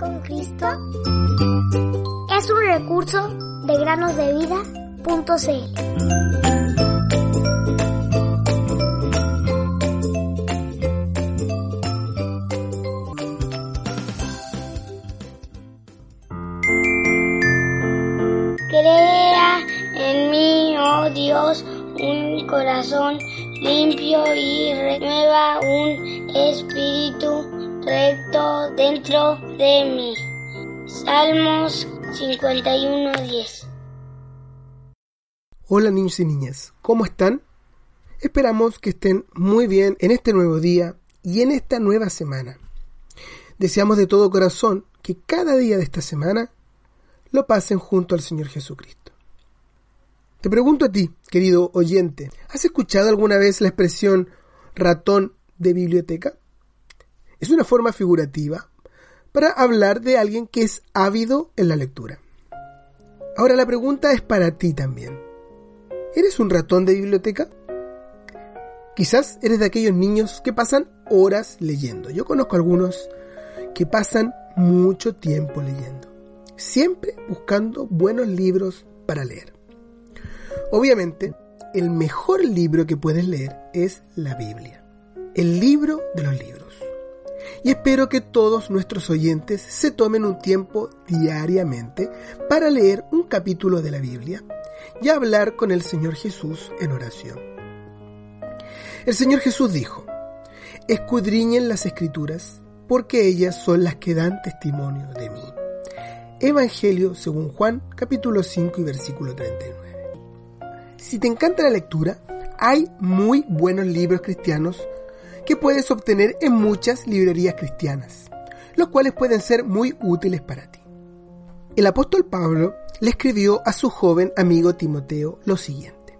con Cristo es un recurso de granosdevida.cl. Crea en mí, oh Dios, un corazón limpio y renueva un espíritu recto dentro de mí. Salmos 51:10 Hola niños y niñas, ¿cómo están? Esperamos que estén muy bien en este nuevo día y en esta nueva semana. Deseamos de todo corazón que cada día de esta semana lo pasen junto al Señor Jesucristo. Te pregunto a ti, querido oyente, ¿has escuchado alguna vez la expresión ratón de biblioteca? Es una forma figurativa para hablar de alguien que es ávido en la lectura. Ahora la pregunta es para ti también. ¿Eres un ratón de biblioteca? Quizás eres de aquellos niños que pasan horas leyendo. Yo conozco algunos que pasan mucho tiempo leyendo, siempre buscando buenos libros para leer. Obviamente, el mejor libro que puedes leer es la Biblia, el libro de los libros y espero que todos nuestros oyentes se tomen un tiempo diariamente para leer un capítulo de la Biblia y hablar con el Señor Jesús en oración. El Señor Jesús dijo, escudriñen las escrituras porque ellas son las que dan testimonio de mí. Evangelio según Juan capítulo 5 y versículo 39. Si te encanta la lectura, hay muy buenos libros cristianos que puedes obtener en muchas librerías cristianas, los cuales pueden ser muy útiles para ti. El apóstol Pablo le escribió a su joven amigo Timoteo lo siguiente.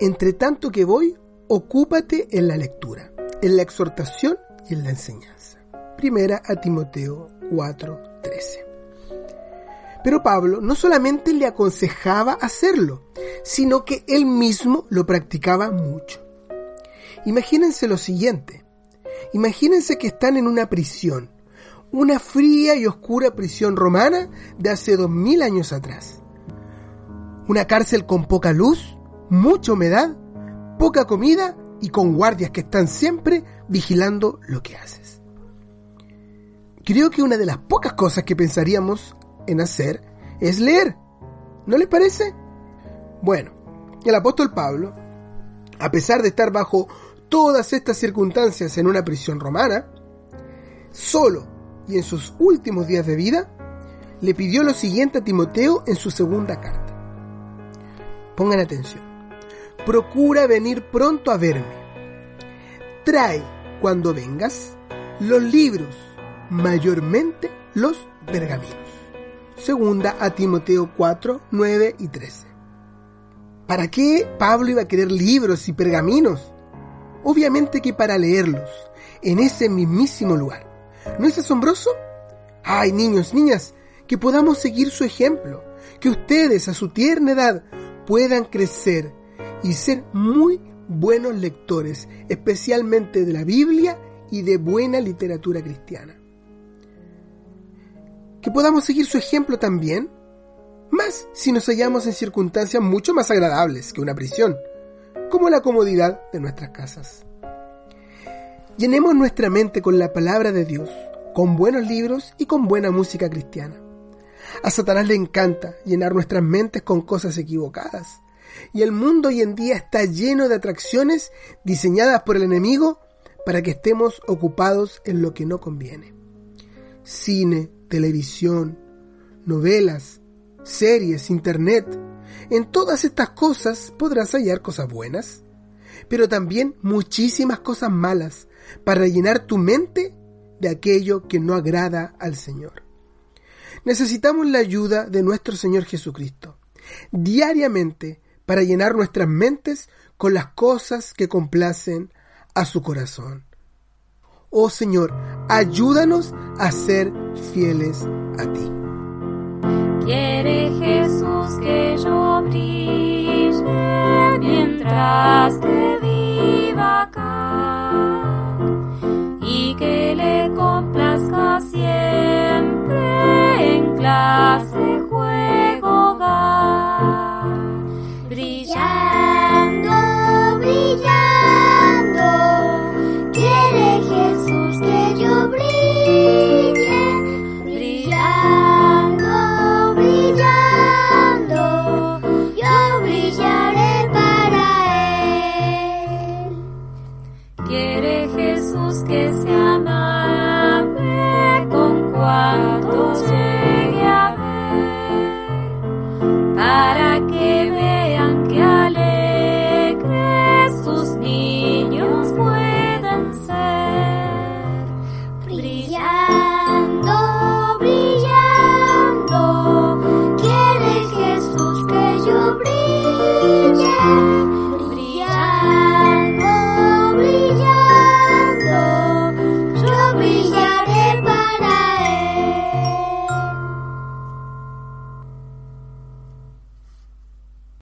Entre tanto que voy, ocúpate en la lectura, en la exhortación y en la enseñanza. Primera a Timoteo 4:13. Pero Pablo no solamente le aconsejaba hacerlo, sino que él mismo lo practicaba mucho. Imagínense lo siguiente. Imagínense que están en una prisión, una fría y oscura prisión romana de hace dos mil años atrás. Una cárcel con poca luz, mucha humedad, poca comida y con guardias que están siempre vigilando lo que haces. Creo que una de las pocas cosas que pensaríamos en hacer es leer. ¿No les parece? Bueno, el apóstol Pablo, a pesar de estar bajo todas estas circunstancias en una prisión romana, solo y en sus últimos días de vida, le pidió lo siguiente a Timoteo en su segunda carta. Pongan atención. Procura venir pronto a verme. Trae, cuando vengas, los libros, mayormente los pergaminos. Segunda a Timoteo 4, 9 y 13. ¿Para qué Pablo iba a querer libros y pergaminos? Obviamente que para leerlos, en ese mismísimo lugar. ¿No es asombroso? Ay, niños, niñas, que podamos seguir su ejemplo, que ustedes a su tierna edad puedan crecer y ser muy buenos lectores, especialmente de la Biblia y de buena literatura cristiana. Que podamos seguir su ejemplo también, más si nos hallamos en circunstancias mucho más agradables que una prisión, como la comodidad de nuestras casas. Llenemos nuestra mente con la palabra de Dios, con buenos libros y con buena música cristiana. A Satanás le encanta llenar nuestras mentes con cosas equivocadas. Y el mundo hoy en día está lleno de atracciones diseñadas por el enemigo para que estemos ocupados en lo que no conviene. Cine, televisión, novelas, series, internet, en todas estas cosas podrás hallar cosas buenas, pero también muchísimas cosas malas para llenar tu mente de aquello que no agrada al Señor. Necesitamos la ayuda de nuestro Señor Jesucristo diariamente para llenar nuestras mentes con las cosas que complacen a su corazón. Oh Señor, ayúdanos a ser fieles a ti. Jesús que yo brille mientras que viva nos llegue a ver para que.